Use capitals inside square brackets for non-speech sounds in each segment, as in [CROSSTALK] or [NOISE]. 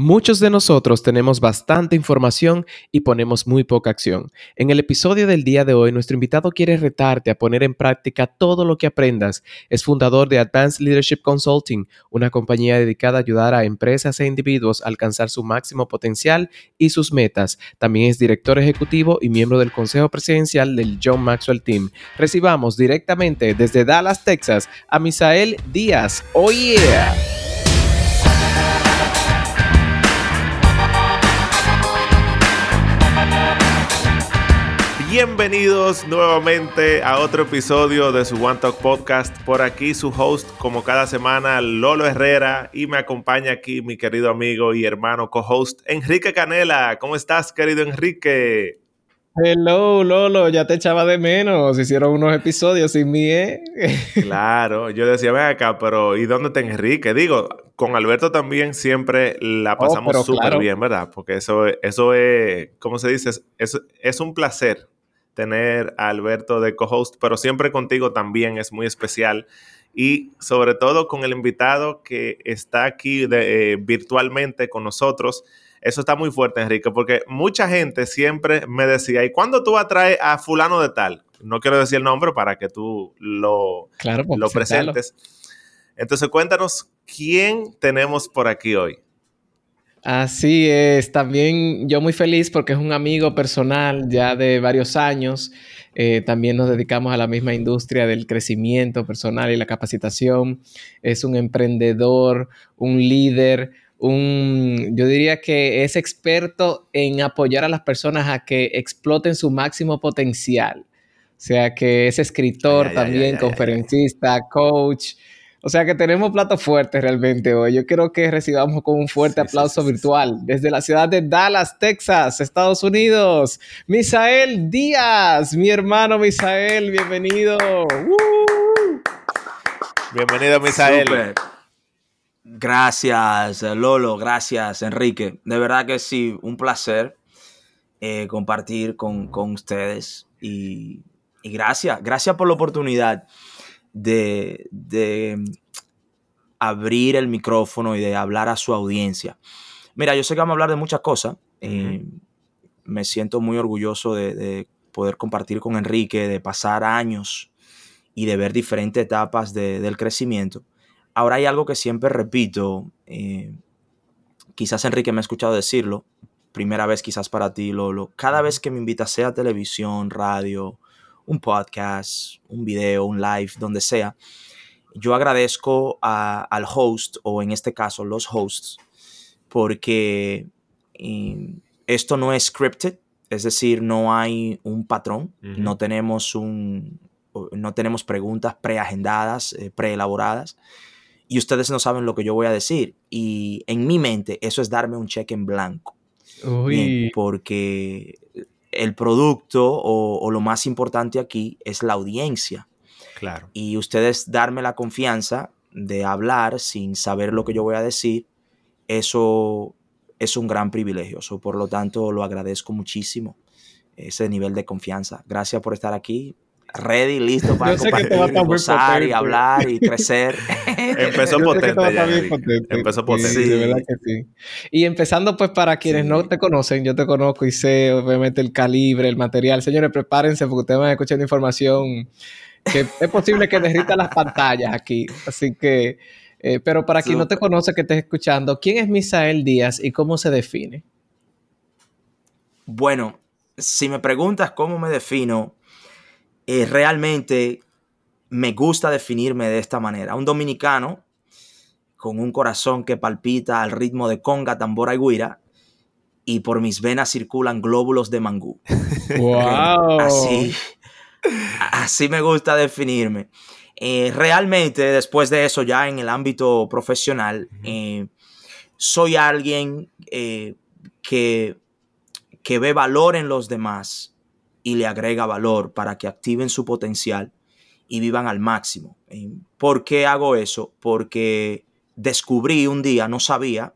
Muchos de nosotros tenemos bastante información y ponemos muy poca acción. En el episodio del día de hoy, nuestro invitado quiere retarte a poner en práctica todo lo que aprendas. Es fundador de Advanced Leadership Consulting, una compañía dedicada a ayudar a empresas e individuos a alcanzar su máximo potencial y sus metas. También es director ejecutivo y miembro del Consejo Presidencial del John Maxwell Team. Recibamos directamente desde Dallas, Texas, a Misael Díaz. ¡Oh yeah! Bienvenidos nuevamente a otro episodio de su One Talk Podcast. Por aquí su host, como cada semana, Lolo Herrera. Y me acompaña aquí mi querido amigo y hermano co-host, Enrique Canela. ¿Cómo estás, querido Enrique? Hello, Lolo, ya te echaba de menos. Hicieron unos episodios sin mí, ¿eh? [LAUGHS] claro, yo decía, ven acá, pero ¿y dónde está Enrique? Digo, con Alberto también siempre la oh, pasamos súper bien, ¿verdad? Porque eso, eso es, ¿cómo se dice? Es, es un placer tener a Alberto de co-host, pero siempre contigo también es muy especial. Y sobre todo con el invitado que está aquí de, eh, virtualmente con nosotros. Eso está muy fuerte, Enrique, porque mucha gente siempre me decía, ¿y cuándo tú atraes a fulano de tal? No quiero decir el nombre para que tú lo, claro, pues, lo presentes. Entonces cuéntanos quién tenemos por aquí hoy. Así es, también yo muy feliz porque es un amigo personal ya de varios años. Eh, también nos dedicamos a la misma industria del crecimiento personal y la capacitación. Es un emprendedor, un líder, un, yo diría que es experto en apoyar a las personas a que exploten su máximo potencial. O sea que es escritor también, conferencista, coach. O sea que tenemos platos fuertes realmente hoy. Yo quiero que recibamos con un fuerte aplauso virtual desde la ciudad de Dallas, Texas, Estados Unidos. Misael Díaz, mi hermano Misael, bienvenido. Bienvenido, Misael. Gracias, Lolo. Gracias, Enrique. De verdad que sí, un placer eh, compartir con, ustedes. Y, y gracias, gracias por la oportunidad de, abrir el micrófono y de hablar a su audiencia. Mira, yo sé que vamos a hablar de muchas cosas. Eh, me siento muy orgulloso de, poder compartir con Enrique, de pasar años y de ver diferentes etapas del crecimiento. Ahora hay algo que siempre repito, eh, quizás Enrique me ha escuchado decirlo, primera vez quizás para ti, Lolo, cada vez que me invitas sea televisión, radio, un podcast, un video, un live, donde sea, yo agradezco al host, o en este caso los hosts, porque em, esto no es scripted, es decir, no hay un patrón, no tenemos un no tenemos preguntas preagendadas, eh, preelaboradas, y ustedes no saben lo que yo voy a decir. Y en mi mente, eso es darme un cheque en blanco. porque el producto o, lo más importante aquí es la audiencia. Claro. Y ustedes darme la confianza de hablar sin saber lo que yo voy a decir, eso es un gran privilegio. por lo tanto, lo agradezco muchísimo, ese nivel de confianza. Gracias por estar aquí ready, listo para compartir, y gozar y hablar y crecer. [LAUGHS] Empezó potente ya. Empezó potente. Sí, de verdad que sí. Y empezando pues para quienes no te conocen, yo te conozco y sé obviamente el calibre, el material. Señores, prepárense porque ustedes van a escuchar información que es posible que derrita las pantallas aquí. Así que, eh, pero para quien no te conoce que estés escuchando, ¿quién es Misael Díaz y cómo se define? Bueno, si me preguntas cómo me defino, eh, realmente me gusta definirme de esta manera. Un dominicano con un corazón que palpita al ritmo de conga, tambora y guira, y por mis venas circulan glóbulos de mangú. [LAUGHS] ¡Wow! Así, así me gusta definirme. Eh, realmente, después de eso, ya en el ámbito profesional, eh, soy alguien que, que ve valor en los demás y le agrega valor para que activen su potencial y vivan al máximo. Eh, ¿Por qué hago eso? Porque descubrí un día, no sabía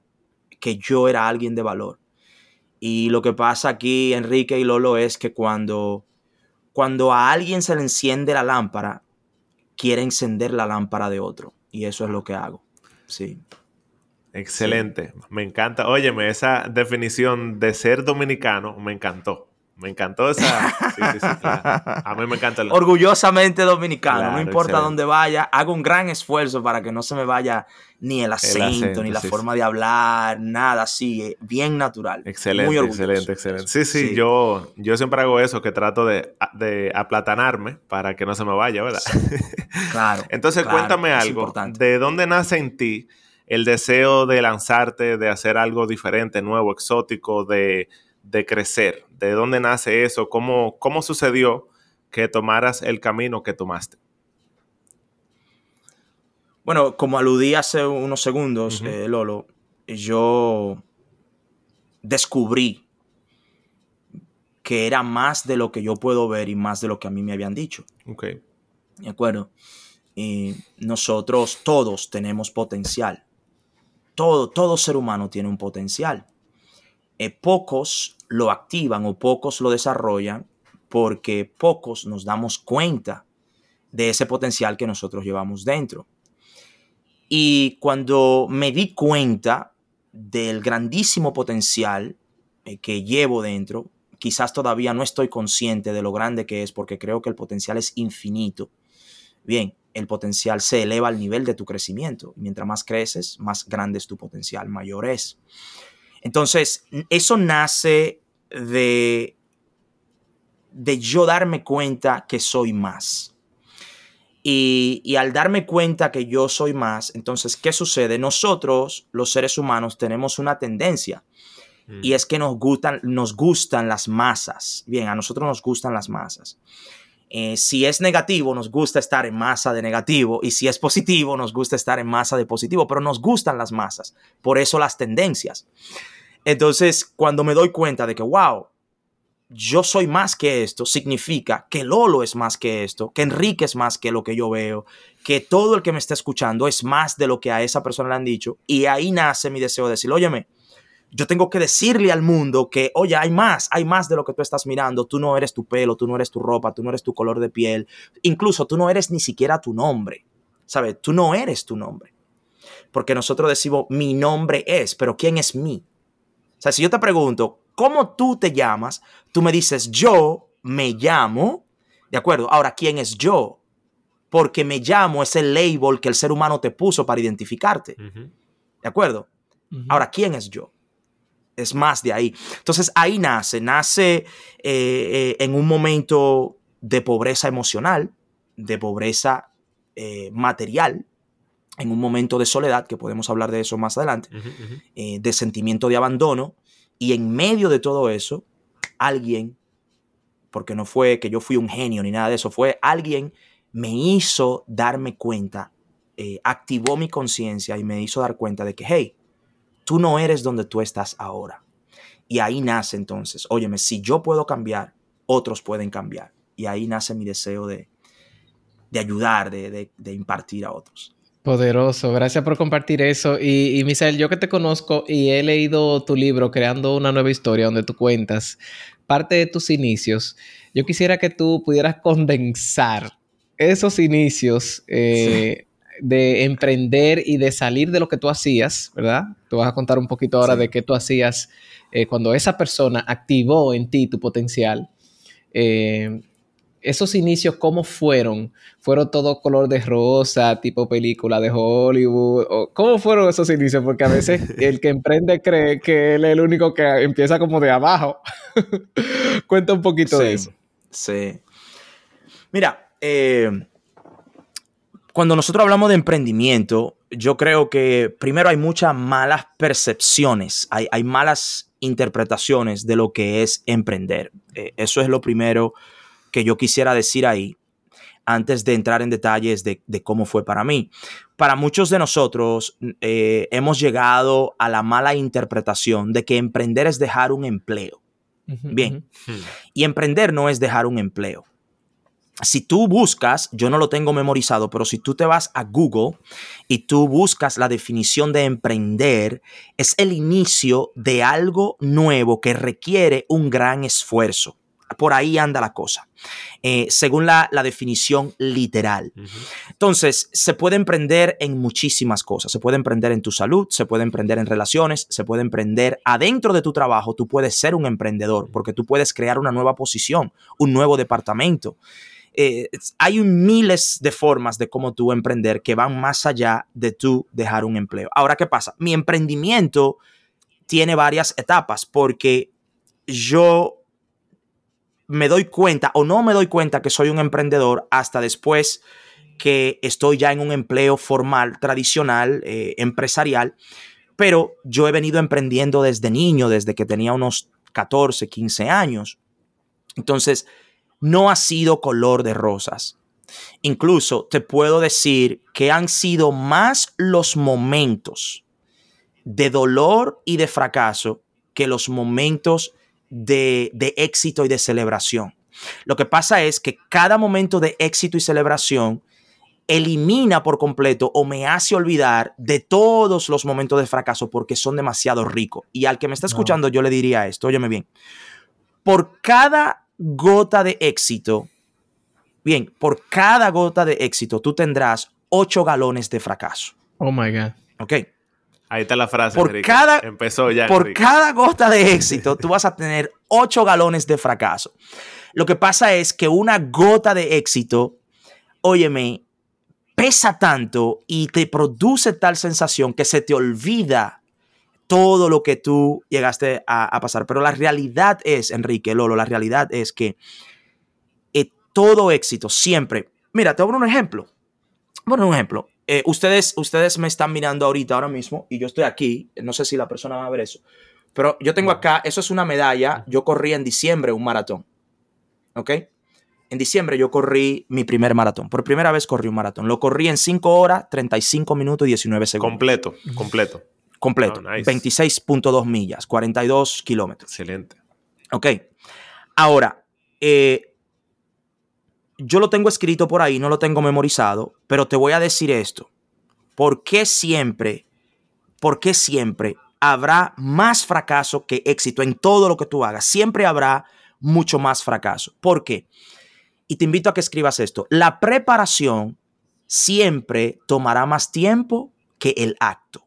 que yo era alguien de valor. Y lo que pasa aquí, Enrique y Lolo, es que cuando, cuando a alguien se le enciende la lámpara, quiere encender la lámpara de otro. Y eso es lo que hago. Sí. Excelente, me encanta. Óyeme, esa definición de ser dominicano me encantó. Me encantó esa. Sí, sí, sí, A mí me encanta. Orgullosamente dominicano, no importa dónde vaya, hago un gran esfuerzo para que no se me vaya ni el acento, ni la forma de hablar, nada así, bien natural. Excelente, excelente, excelente. Sí, sí, Yo, yo siempre hago eso, que trato de, aplatanarme para que no se me vaya, ¿verdad? Claro. [LAUGHS] Entonces, cuéntame algo. ¿De dónde nace en ti el deseo de lanzarte, de hacer algo diferente, nuevo, exótico, de de crecer? ¿De dónde nace eso? ¿Cómo, cómo sucedió que tomaras el camino que tomaste? Bueno, como aludí hace unos segundos, eh, Lolo, yo descubrí que era más de lo que yo puedo ver y más de lo que a mí me habían dicho. Ok. ¿De acuerdo? Y nosotros todos tenemos potencial. Todo, todo ser humano tiene un potencial. Eh, pocos lo activan o pocos lo desarrollan porque pocos nos damos cuenta de ese potencial que nosotros llevamos dentro. Y cuando me di cuenta del grandísimo potencial eh, que llevo dentro, quizás todavía no estoy consciente de lo grande que es porque creo que el potencial es infinito. Bien, el potencial se eleva al nivel de tu crecimiento. Mientras más creces, más grande es tu potencial, mayor es. Entonces, eso nace de, de yo darme cuenta que soy más. Y, al darme cuenta que yo soy más, entonces, ¿qué sucede? Nosotros, los seres humanos, tenemos una tendencia. Y mm. es que nos gustan, nos gustan las masas. Bien, a nosotros nos gustan las masas. Eh, si es negativo, nos gusta estar en masa de negativo. Y si es positivo, nos gusta estar en masa de positivo. Pero nos gustan las masas. Por eso las tendencias. Entonces, cuando me doy cuenta de que, wow, yo soy más que esto, significa que Lolo es más que esto, que Enrique es más que lo que yo veo, que todo el que me está escuchando es más de lo que a esa persona le han dicho. Y ahí nace mi deseo de decir, óyeme, yo tengo que decirle al mundo que, oye, hay más, hay más de lo que tú estás mirando. Tú no eres tu pelo, tú no eres tu ropa, tú no eres tu color de piel. Incluso tú no eres ni siquiera tu nombre. ¿Sabes? Tú no eres tu nombre. Porque nosotros decimos, mi nombre es, pero ¿quién es mí? O sea, si yo te pregunto, ¿cómo tú te llamas? Tú me dices, yo me llamo, ¿de acuerdo? Ahora, ¿quién es yo? Porque me llamo es el label que el ser humano te puso para identificarte. ¿De acuerdo? Ahora, ¿quién es yo? Es más de ahí. Entonces, ahí nace, nace eh, eh, en un momento de pobreza emocional, de pobreza eh, material, en un momento de soledad, que podemos hablar de eso más adelante, eh, de sentimiento de abandono, y en medio de todo eso, alguien, porque no fue que yo fui un genio ni nada de eso, fue alguien me hizo darme cuenta, eh, activó mi conciencia y me hizo dar cuenta de que, hey, tú no eres donde tú estás ahora. Y ahí nace entonces, óyeme, si yo puedo cambiar, otros pueden cambiar. Y ahí nace mi deseo de, de ayudar, de, de impartir a otros. Poderoso, gracias por compartir eso. Y, y Misael, yo que te conozco y he leído tu libro, Creando una nueva historia, donde tú cuentas parte de tus inicios, yo quisiera que tú pudieras condensar esos inicios eh, de emprender y de salir de lo que tú hacías, ¿verdad? Tú vas a contar un poquito ahora de qué tú hacías eh, cuando esa persona activó en ti tu potencial. Eh, esos inicios, ¿cómo fueron? ¿Fueron todo color de rosa, tipo película de Hollywood? ¿Cómo fueron esos inicios? Porque a veces [LAUGHS] el que emprende cree que él es el único que empieza como de abajo. [LAUGHS] Cuenta un poquito de eso. Sí. Mira, eh, cuando nosotros hablamos de emprendimiento, yo creo que primero hay muchas malas percepciones, hay, malas interpretaciones de lo que es emprender. Eh, eso es lo primero que yo quisiera decir ahí antes de entrar en detalles de, cómo fue para mí. Para muchos de nosotros eh, hemos llegado a la mala interpretación de que emprender es dejar un empleo. Bien, hmm. y emprender no es dejar un empleo. Si tú buscas, yo no lo tengo memorizado, pero si tú te vas a Google y tú buscas la definición de emprender, es el inicio de algo nuevo que requiere un gran esfuerzo por ahí anda la cosa, eh, según la, definición literal. Entonces, se puede emprender en muchísimas cosas. Se puede emprender en tu salud, se puede emprender en relaciones, se puede emprender adentro de tu trabajo. Tú puedes ser un emprendedor porque tú puedes crear una nueva posición, un nuevo departamento. Eh, hay miles de formas de cómo tú emprender que van más allá de tú dejar un empleo. Ahora, ¿qué pasa? Mi emprendimiento tiene varias etapas porque yo me doy cuenta o no me doy cuenta que soy un emprendedor hasta después que estoy ya en un empleo formal, tradicional, eh, empresarial, pero yo he venido emprendiendo desde niño, desde que tenía unos 14, 15 años. Entonces, no ha sido color de rosas. Incluso te puedo decir que han sido más los momentos de dolor y de fracaso que los momentos de, éxito y de celebración. Lo que pasa es que cada momento de éxito y celebración elimina por completo o me hace olvidar de todos los momentos de fracaso porque son demasiado ricos. Y al que me está escuchando yo le diría esto, óyeme bien, por cada gota de éxito, bien, por cada gota de éxito tú tendrás ocho galones de fracaso. Oh my God. Ok. Ahí está la frase. Por cada, Empezó ya. Por cada gota de éxito tú vas a tener ocho galones de fracaso. Lo que pasa es que una gota de éxito, óyeme, pesa tanto y te produce tal sensación que se te olvida todo lo que tú llegaste a, pasar. Pero la realidad es, Enrique, Lolo, la realidad es que eh, todo éxito siempre... Mira, te voy a poner un ejemplo. Bueno, un ejemplo. Eh, ustedes, ustedes me están mirando ahorita, ahora mismo, y yo estoy aquí. No sé si la persona va a ver eso. Pero yo tengo acá, eso es una medalla. Yo corrí en diciembre un maratón. ¿Ok? En diciembre yo corrí mi primer maratón. Por primera vez corrí un maratón. Lo corrí en 5 horas, 35 minutos y 19 segundos. Completo, completo completo. 26.2 millas, 42 kilómetros. Excelente. Ok. Ahora, eh, yo lo tengo escrito por ahí, no lo tengo memorizado, pero te voy a decir esto. ¿Por qué siempre, por qué siempre habrá más fracaso que éxito en todo lo que tú hagas? Siempre habrá mucho más fracaso. ¿Por qué? Y te invito a que escribas esto. La preparación siempre tomará más tiempo que el acto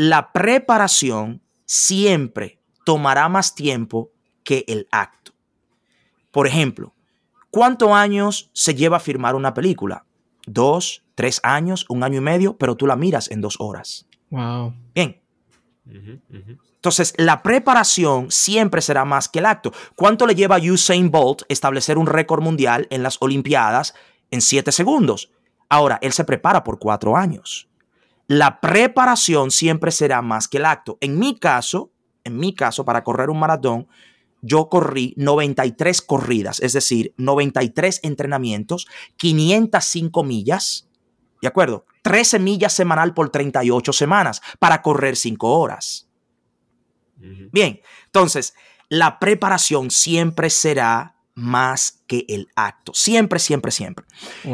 la preparación siempre tomará más tiempo que el acto. Por ejemplo, ¿cuántos años se lleva a firmar una película? Dos, tres años, un año y medio, pero tú la miras en dos horas. Wow. Bien. Entonces, la preparación siempre será más que el acto. ¿Cuánto le lleva a Usain Bolt establecer un récord mundial en las Olimpiadas en siete segundos? Ahora, él se prepara por cuatro años la preparación siempre será más que el acto. En mi caso, en mi caso, para correr un maratón, yo corrí 93 corridas, es decir, 93 entrenamientos, 505 millas, ¿de acuerdo? 13 millas semanal por 38 semanas para correr 5 horas. Bien, entonces, la preparación siempre será más que el acto, siempre, siempre, siempre.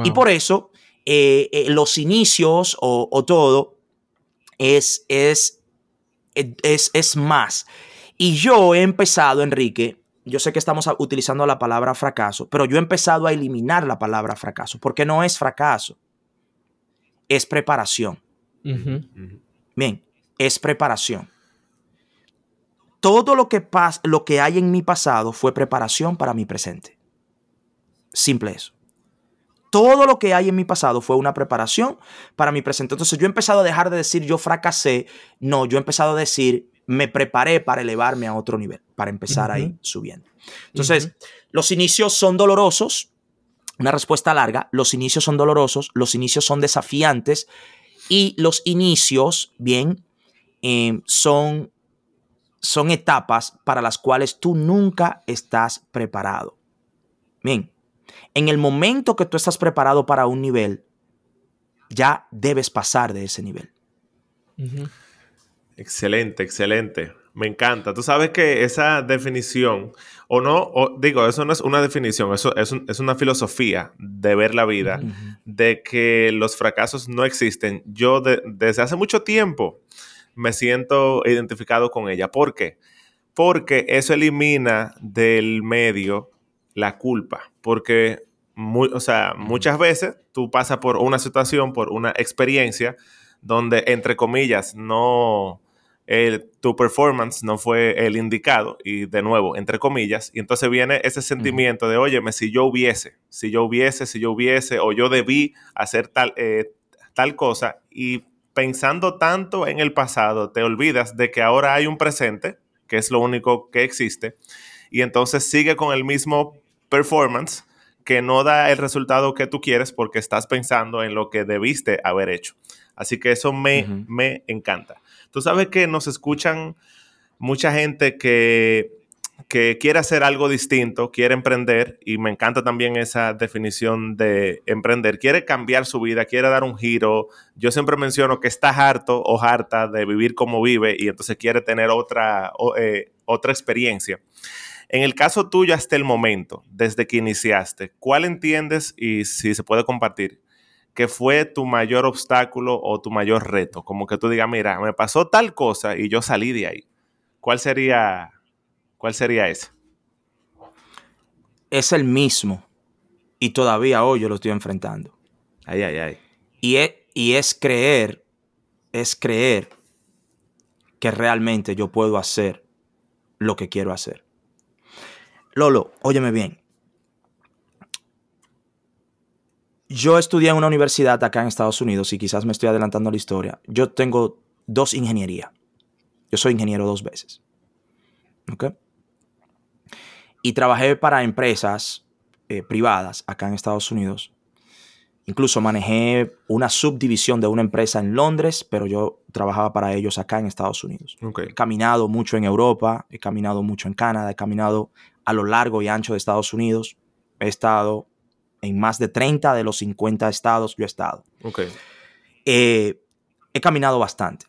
Y por eso eh, eh, los inicios o, todo es, es, es, es más. Y yo he empezado, Enrique, yo sé que estamos utilizando la palabra fracaso, pero yo he empezado a eliminar la palabra fracaso, porque no es fracaso, es preparación. Bien, es preparación. Todo lo que, lo que hay en mi pasado fue preparación para mi presente. Simple eso todo lo que hay en mi pasado fue una preparación para mi presente. Entonces yo he empezado a dejar de decir yo fracasé. No, yo he empezado a decir me preparé para elevarme a otro nivel, para empezar ahí subiendo. Entonces, los inicios son dolorosos. Una respuesta larga. Los inicios son dolorosos, los inicios son desafiantes y los inicios, bien, eh, son, son etapas para las cuales tú nunca estás preparado. Bien, en el momento que tú estás preparado para un nivel, ya debes pasar de ese nivel. Excelente, excelente. Me encanta. Tú sabes que esa definición, o no, digo, eso no es una definición, eso es, una filosofía de ver la vida, de que los fracasos no existen. Yo desde hace mucho tiempo me siento identificado con ella. ¿Por qué? porque eso elimina del medio la culpa, porque o sea, muchas veces tú pasas por una situación, por una experiencia donde, entre comillas, no, tu performance no fue el indicado, y de nuevo, entre comillas, y entonces viene ese sentimiento de, óyeme, si yo hubiese, si yo hubiese, si yo hubiese, o yo debí hacer tal, eh, tal cosa, y pensando tanto en el pasado, te olvidas de que ahora hay un presente, que es lo único que existe, y entonces sigue con el mismo performance que no da el resultado que tú quieres porque estás pensando en lo que debiste haber hecho. Así que eso me, me encanta. Tú sabes que nos escuchan mucha gente que, que quiere hacer algo distinto, quiere emprender, y me encanta también esa definición de emprender. Quiere cambiar su vida, quiere dar un giro. Yo siempre menciono que está harto o harta de vivir como vive y entonces quiere tener otra, eh, otra experiencia. En el caso tuyo hasta el momento, desde que iniciaste, ¿cuál entiendes y si se puede compartir? Que fue tu mayor obstáculo o tu mayor reto? Como que tú digas, mira, me pasó tal cosa y yo salí de ahí. ¿Cuál sería, cuál sería ese? Es el mismo. Y todavía hoy yo lo estoy enfrentando. Ay, ay, ay. Y es, y es creer, es creer que realmente yo puedo hacer lo que quiero hacer. Lolo, óyeme bien. Yo estudié en una universidad acá en Estados Unidos y quizás me estoy adelantando la historia. Yo tengo dos ingenierías. Yo soy ingeniero dos veces. ¿Ok? Y trabajé para empresas eh, privadas acá en Estados Unidos. Incluso manejé una subdivisión de una empresa en Londres, pero yo trabajaba para ellos acá en Estados Unidos. He caminado mucho en Europa, he caminado mucho en Canadá, he caminado a lo largo y ancho de Estados Unidos. He estado en más de 30 de los 50 estados, yo he estado. Okay. Eh, he caminado bastante.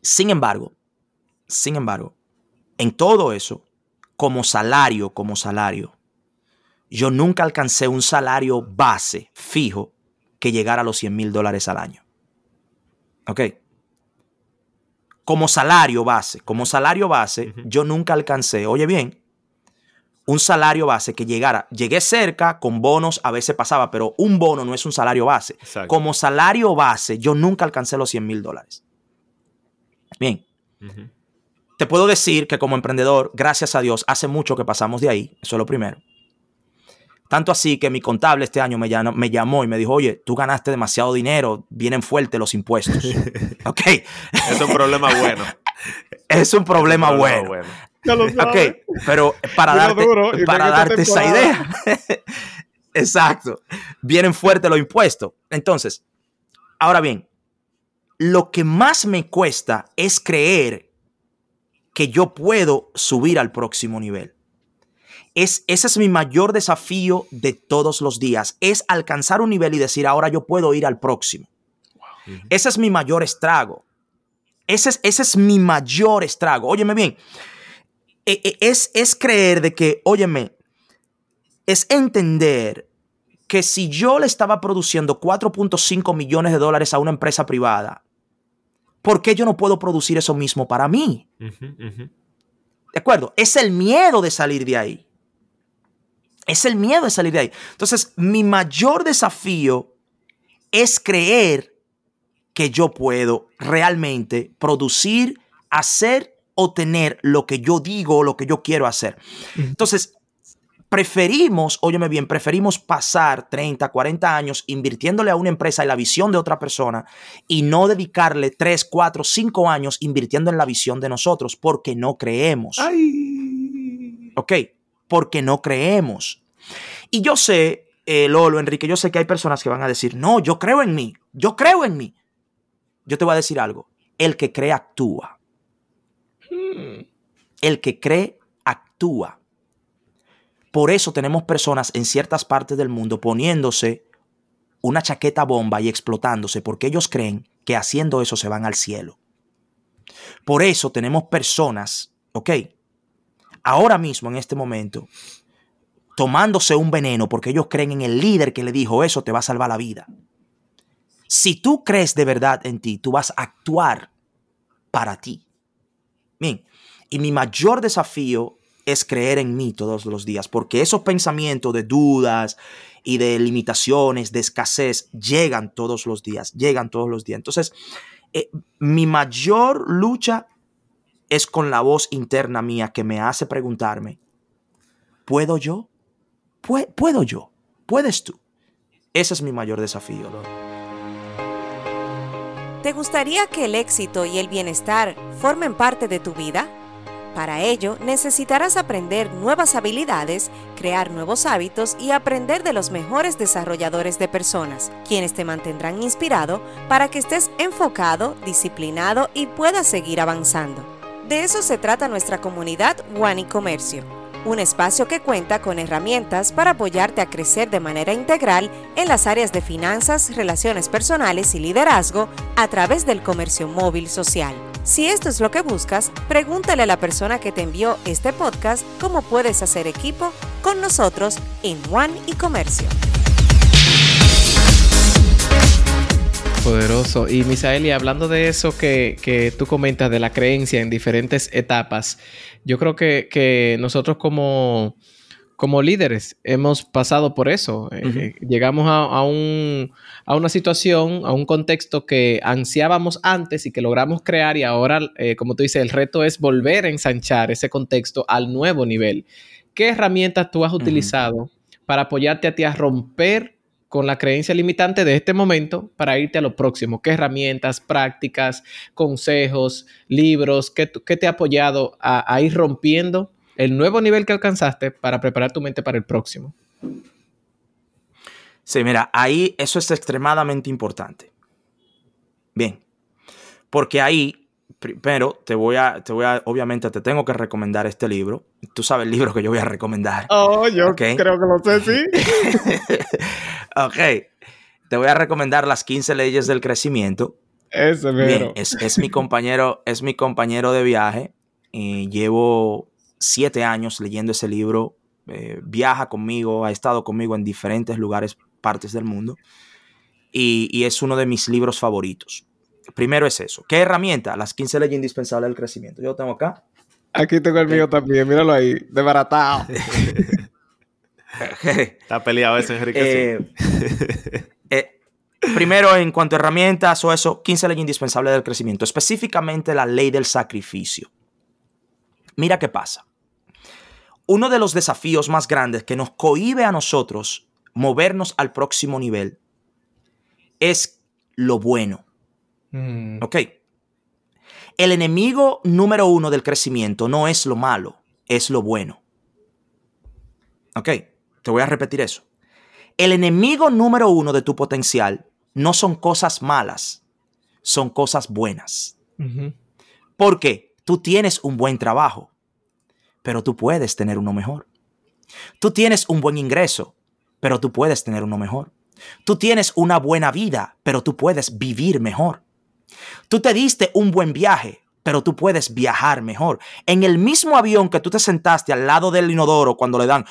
Sin embargo, sin embargo, en todo eso, como salario, como salario, yo nunca alcancé un salario base fijo que llegara a los 100 mil dólares al año. ¿Ok? Como salario base, como salario base, yo nunca alcancé, oye bien, un salario base que llegara, llegué cerca, con bonos a veces pasaba, pero un bono no es un salario base. Como salario base, yo nunca alcancé los 100 mil dólares. Bien. Te puedo decir que como emprendedor, gracias a Dios, hace mucho que pasamos de ahí. Eso es lo primero. Tanto así que mi contable este año me llamó, me llamó y me dijo, oye, tú ganaste demasiado dinero, vienen fuertes los impuestos. [LAUGHS] ok. Es un problema [LAUGHS] bueno. es un problema, bueno. Ok, pero para darte, para darte esa idea. [LAUGHS] Exacto. Vienen fuertes los impuestos. Entonces, ahora bien, lo que más me cuesta es creer que yo puedo subir al próximo nivel. Es, ese es mi mayor desafío de todos los días, es alcanzar un nivel y decir, ahora yo puedo ir al próximo. Ese es mi mayor estrago. Ese es, ese es mi mayor estrago. Óyeme bien, e, e, es, es creer de que, óyeme, es entender que si yo le estaba produciendo 4.5 millones de dólares a una empresa privada, ¿por qué yo no puedo producir eso mismo para mí? ¿De acuerdo? Es el miedo de salir de ahí. Es el miedo de salir de ahí. Entonces, mi mayor desafío es creer que yo puedo realmente producir, hacer o tener lo que yo digo o lo que yo quiero hacer. Entonces, preferimos, óyeme bien, preferimos pasar 30, 40 años invirtiéndole a una empresa en la visión de otra persona y no dedicarle 3, 4, 5 años invirtiendo en la visión de nosotros porque no creemos. Ay. Ok, porque no creemos. Y yo sé, eh, Lolo, Enrique, yo sé que hay personas que van a decir, no, yo creo en mí, yo creo en mí. Yo te voy a decir algo, el que cree actúa. El que cree, actúa. Por eso tenemos personas en ciertas partes del mundo poniéndose una chaqueta bomba y explotándose porque ellos creen que haciendo eso se van al cielo. Por eso tenemos personas, ¿ok? Ahora mismo, en este momento, tomándose un veneno porque ellos creen en el líder que le dijo eso te va a salvar la vida. Si tú crees de verdad en ti, tú vas a actuar para ti. Bien, y mi mayor desafío es creer en mí todos los días, porque esos pensamientos de dudas y de limitaciones, de escasez, llegan todos los días, llegan todos los días. Entonces, eh, mi mayor lucha es con la voz interna mía que me hace preguntarme, ¿puedo yo? ¿Puedo yo? ¿Puedes tú? Ese es mi mayor desafío. ¿Te gustaría que el éxito y el bienestar formen parte de tu vida? Para ello, necesitarás aprender nuevas habilidades, crear nuevos hábitos y aprender de los mejores desarrolladores de personas, quienes te mantendrán inspirado para que estés enfocado, disciplinado y puedas seguir avanzando. De eso se trata nuestra comunidad One y Comercio un espacio que cuenta con herramientas para apoyarte a crecer de manera integral en las áreas de finanzas, relaciones personales y liderazgo a través del comercio móvil social. Si esto es lo que buscas, pregúntale a la persona que te envió este podcast cómo puedes hacer equipo con nosotros en One y Comercio. Poderoso. Y Misael, y hablando de eso que, que, tú comentas, de la creencia en diferentes etapas, yo creo que, nosotros como, como, líderes hemos pasado por eso. Eh, eh, llegamos a, un, a, una situación, a un contexto que ansiábamos antes y que logramos crear y ahora, eh, como tú dices, el reto es volver a ensanchar ese contexto al nuevo nivel. ¿Qué herramientas tú has utilizado para apoyarte a ti a romper con la creencia limitante de este momento para irte a lo próximo? ¿Qué herramientas, prácticas, consejos, libros, qué, te ha apoyado a, ir rompiendo el nuevo nivel que alcanzaste para preparar tu mente para el próximo? Sí, mira, ahí eso es extremadamente importante. Bien, porque ahí, primero, te voy a, te voy a, obviamente te tengo que recomendar este libro. Tú sabes el libro que yo voy a recomendar. Oh, yo creo que lo sé, sí. [LAUGHS] Ok. Te voy a recomendar las 15 leyes del crecimiento. Bien, es, mi compañero, es mi compañero de viaje. y llevo siete años leyendo ese libro. Eh, viaja conmigo, ha estado conmigo en diferentes lugares, partes del mundo. Y, es uno de mis libros favoritos. Primero es eso. ¿Qué herramienta? Las 15 leyes indispensables del crecimiento. Yo lo tengo acá. Aquí tengo el mío también, míralo ahí, desbaratado. [LAUGHS] [LAUGHS] Está peleado eso, Enrique. Eh, eh, primero, en cuanto a herramientas o eso, 15 leyes indispensables del crecimiento, específicamente la ley del sacrificio. Mira qué pasa. Uno de los desafíos más grandes que nos cohibe a nosotros movernos al próximo nivel es lo bueno. Mm. ¿Ok? El enemigo número uno del crecimiento no es lo malo, es lo bueno. ¿Ok? Te voy a repetir eso. El enemigo número uno de tu potencial no son cosas malas, son cosas buenas. Porque tú tienes un buen trabajo, pero tú puedes tener uno mejor. Tú tienes un buen ingreso, pero tú puedes tener uno mejor. Tú tienes una buena vida, pero tú puedes vivir mejor. Tú te diste un buen viaje, pero tú puedes viajar mejor. En el mismo avión que tú te sentaste al lado del inodoro cuando le dan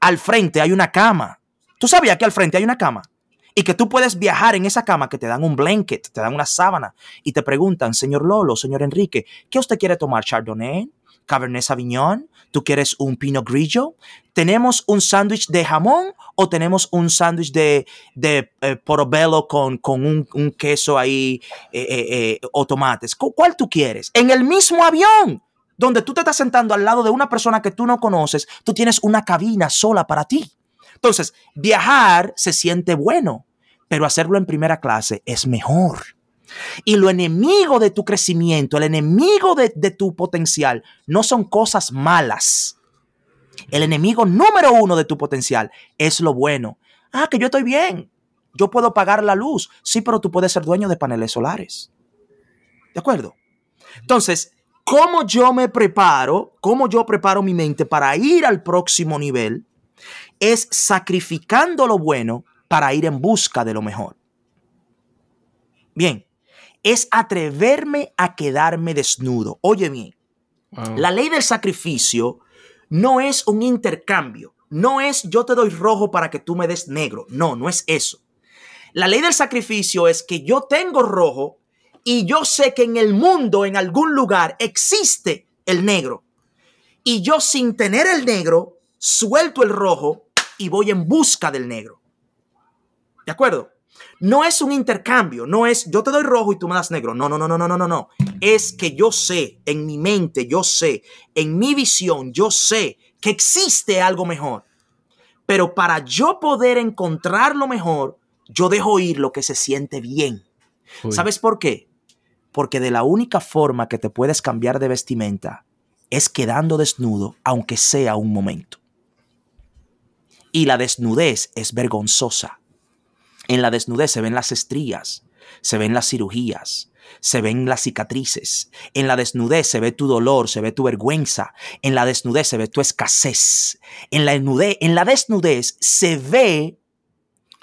al frente hay una cama. ¿Tú sabías que al frente hay una cama? Y que tú puedes viajar en esa cama que te dan un blanket, te dan una sábana y te preguntan, señor Lolo, señor Enrique, ¿qué usted quiere tomar? ¿Chardonnay? ¿Cabernet Sauvignon? ¿Tú quieres un Pinot Grillo? ¿Tenemos un sándwich de jamón o tenemos un sándwich de, de eh, porobello con, con un, queso ahí eh, eh, o tomates? ¿Cuál tú quieres? En el mismo avión donde tú te estás sentando al lado de una persona que tú no conoces, tú tienes una cabina sola para ti. Entonces, viajar se siente bueno, pero hacerlo en primera clase es mejor. Y lo enemigo de tu crecimiento, el enemigo de, tu potencial, no son cosas malas. El enemigo número uno de tu potencial es lo bueno. Ah, que yo estoy bien. Yo puedo pagar la luz. Sí, pero tú puedes ser dueño de paneles solares. ¿De acuerdo? Entonces, cómo yo me preparo, cómo yo preparo mi mente para ir al próximo nivel, es sacrificando lo bueno para ir en busca de lo mejor. Bien, es atreverme a quedarme desnudo. Oye bien, la ley del sacrificio no es un intercambio, no es yo te doy rojo para que tú me des negro, no, no es eso. La ley del sacrificio es que yo tengo rojo y yo sé que en el mundo, en algún lugar, existe el negro. Y yo sin tener el negro, suelto el rojo y voy en busca del negro. ¿De acuerdo? No es un intercambio, no es yo te doy rojo y tú me das negro. No, no, no, no, no, no, no, no. Es que yo sé, en mi mente, yo sé, en mi visión, yo sé que existe algo mejor. Pero para yo poder encontrar lo mejor, yo dejo ir lo que se siente bien. ¿Sabes por qué? Porque de la única forma que te puedes cambiar de vestimenta es quedando desnudo, aunque sea un momento. Y la desnudez es vergonzosa. En la desnudez se ven las estrías, se ven las cirugías, se ven las cicatrices. En la desnudez se ve tu dolor, se ve tu vergüenza. En la desnudez se ve tu escasez. En la desnudez, en la desnudez se ve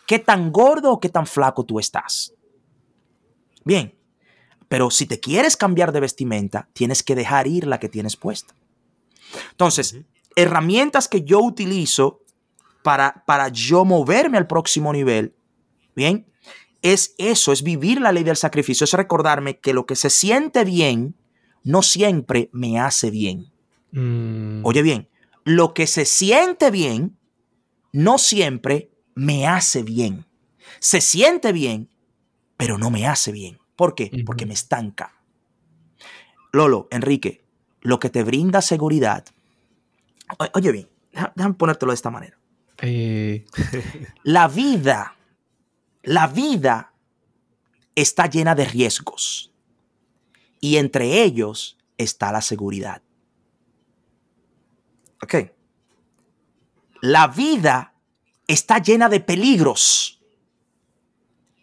qué tan gordo o qué tan flaco tú estás. Bien, pero si te quieres cambiar de vestimenta, tienes que dejar ir la que tienes puesta. Entonces, herramientas que yo utilizo para, para yo moverme al próximo nivel Bien, es eso, es vivir la ley del sacrificio, es recordarme que lo que se siente bien no siempre me hace bien. Mm. Oye bien, lo que se siente bien no siempre me hace bien. Se siente bien, pero no me hace bien. ¿Por qué? Porque me estanca. Lolo, Enrique, lo que te brinda seguridad. Oye bien, déjame ponértelo de esta manera. Eh. La vida la vida está llena de riesgos y entre ellos está la seguridad. Ok. La vida está llena de peligros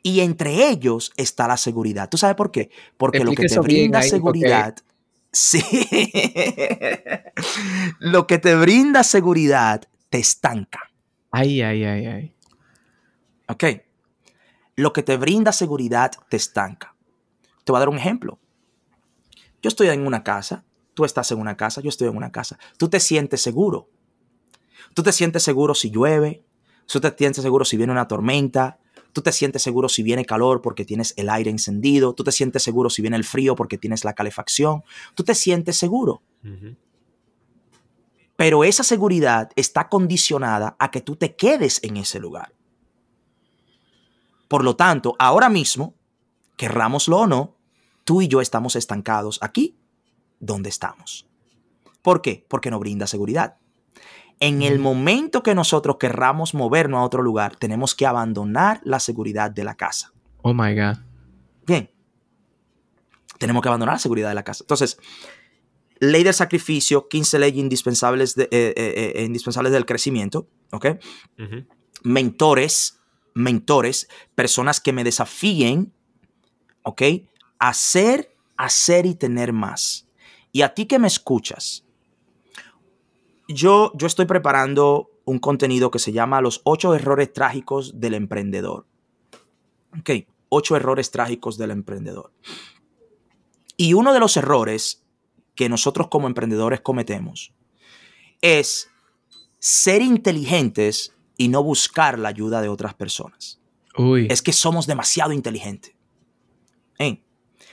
y entre ellos está la seguridad. ¿Tú sabes por qué? Porque lo que te brinda seguridad... Sí. [LAUGHS] lo que te brinda seguridad te estanca. Ay, ay, ay, ay. Ok lo que te brinda seguridad te estanca. Te voy a dar un ejemplo. Yo estoy en una casa, tú estás en una casa, yo estoy en una casa. Tú te sientes seguro. Tú te sientes seguro si llueve, tú te sientes seguro si viene una tormenta, tú te sientes seguro si viene calor porque tienes el aire encendido, tú te sientes seguro si viene el frío porque tienes la calefacción, tú te sientes seguro. Pero esa seguridad está condicionada a que tú te quedes en ese lugar. Por lo tanto, ahora mismo, querrámoslo o no, tú y yo estamos estancados aquí donde estamos. ¿Por qué? Porque no brinda seguridad. En el momento que nosotros querramos movernos a otro lugar, tenemos que abandonar la seguridad de la casa. Oh my God. Bien. Tenemos que abandonar la seguridad de la casa. Entonces, ley del sacrificio, 15 leyes indispensables, de, eh, eh, eh, indispensables del crecimiento, ¿ok? Mentores, mentores, personas que me desafíen, ¿ok? Hacer, hacer y tener más. Y a ti que me escuchas, yo, yo estoy preparando un contenido que se llama Los ocho errores trágicos del emprendedor. Ok, ocho errores trágicos del emprendedor. Y uno de los errores que nosotros como emprendedores cometemos es ser inteligentes y no buscar la ayuda de otras personas. Es que somos demasiado inteligentes.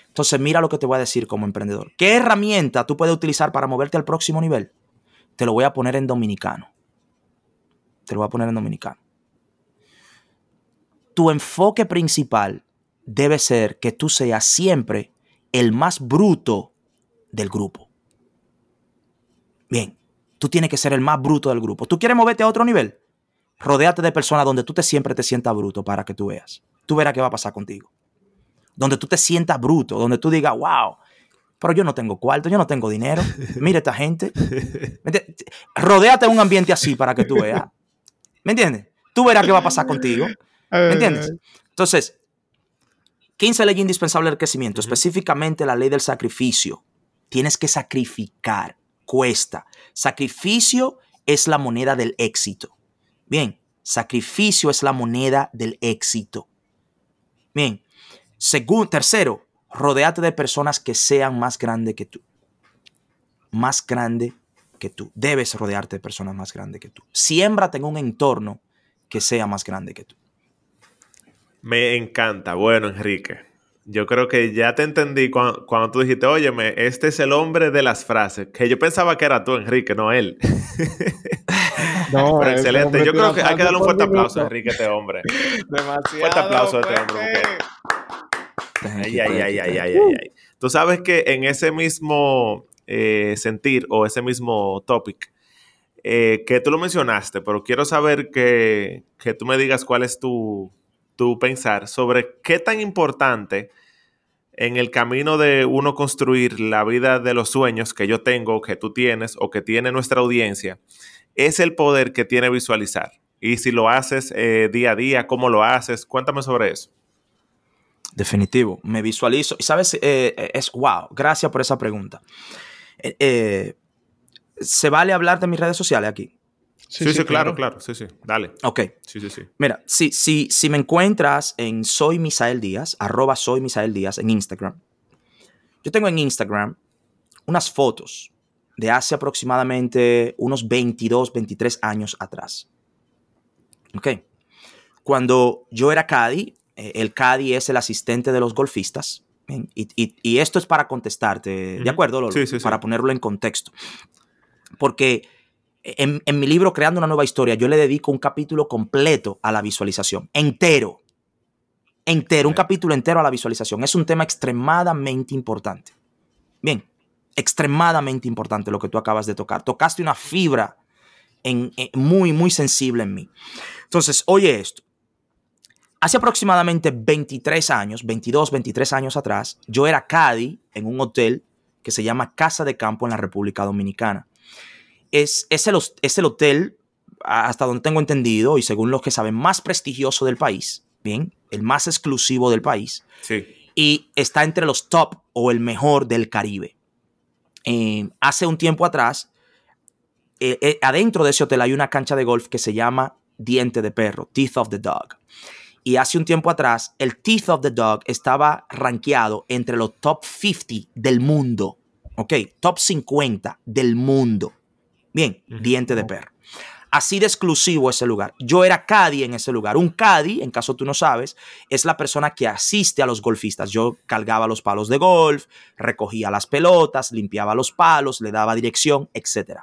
Entonces, mira lo que te voy a decir como emprendedor. ¿Qué herramienta tú puedes utilizar para moverte al próximo nivel? Te lo voy a poner en dominicano. Te lo voy a poner en dominicano. Tu enfoque principal debe ser que tú seas siempre el más bruto del grupo. Bien, tú tienes que ser el más bruto del grupo. ¿Tú quieres moverte a otro nivel? Rodéate de personas donde tú te siempre te sientas bruto para que tú veas. Tú verás qué va a pasar contigo. Donde tú te sientas bruto, donde tú digas, wow, pero yo no tengo cuarto, yo no tengo dinero. Mire esta gente. Rodéate de un ambiente así para que tú veas. ¿Me entiendes? Tú verás qué va a pasar contigo. ¿Me entiendes? Entonces, 15 leyes indispensables del crecimiento, específicamente la ley del sacrificio. Tienes que sacrificar, cuesta. Sacrificio es la moneda del éxito. Bien, sacrificio es la moneda del éxito. Bien, segundo, tercero, rodeate de personas que sean más grandes que tú. Más grande que tú. Debes rodearte de personas más grandes que tú. Siémbrate en un entorno que sea más grande que tú. Me encanta. Bueno, Enrique, yo creo que ya te entendí cuando, tú dijiste, óyeme, este es el hombre de las frases. Que yo pensaba que era tú, Enrique, no él. [LAUGHS] No, [LAUGHS] excelente. Yo creo que hay que darle un fuerte aplauso a Enrique, este hombre. [LAUGHS] Demasiado. Fuerte aplauso a este hombre. Ay, ay, ay, ay, ay, ay, Tú sabes que en ese mismo eh, sentir o ese mismo topic, eh, que tú lo mencionaste, pero quiero saber que, que tú me digas cuál es tu, tu pensar sobre qué tan importante en el camino de uno construir la vida de los sueños que yo tengo, que tú tienes o que tiene nuestra audiencia, es el poder que tiene visualizar. Y si lo haces eh, día a día, ¿cómo lo haces? Cuéntame sobre eso. Definitivo, me visualizo. Y sabes, eh, eh, es wow, gracias por esa pregunta. ¿Se vale hablar de mis redes sociales aquí? Sí, sí, claro, claro, sí, sí, dale. Ok. Sí, sí, sí. Mira, si, si, si me encuentras en Soy Misael Díaz, arroba Soy Misael Díaz en Instagram, yo tengo en Instagram unas fotos de hace aproximadamente unos 22, 23 años atrás. Ok. Cuando yo era Caddy, eh, el Caddy es el asistente de los golfistas. Y, esto es para contestarte, ¿de acuerdo, Lolo? Sí, sí, sí. Para ponerlo en contexto. Porque en, mi libro Creando una nueva historia, yo le dedico un capítulo completo a la visualización, entero, entero, un capítulo entero a la visualización. Es un tema extremadamente importante. Bien, extremadamente importante lo que tú acabas de tocar. Tocaste una fibra en, muy, muy sensible en mí. Entonces, oye esto. Hace aproximadamente 23 años, 22, 23 años atrás, yo era Cadi en un hotel que se llama Casa de Campo en la República Dominicana es, el, hotel, hasta donde tengo entendido, y según los que saben, más prestigioso del país, bien, el más exclusivo del país. Sí. Y está entre los top o el mejor del Caribe. Eh, hace un tiempo atrás, eh, eh, adentro de ese hotel hay una cancha de golf que se llama Diente de Perro, Teeth of the Dog. Y hace un tiempo atrás, el Teeth of the Dog estaba rankeado entre los top 50 del mundo. ¿Ok? Top 50 del mundo. Bien, diente de perro. Así de exclusivo ese lugar. Yo era caddy en ese lugar. Un caddy, en caso tú no sabes, es la persona que asiste a los golfistas. Yo cargaba los palos de golf, recogía las pelotas, limpiaba los palos, le daba dirección, etc.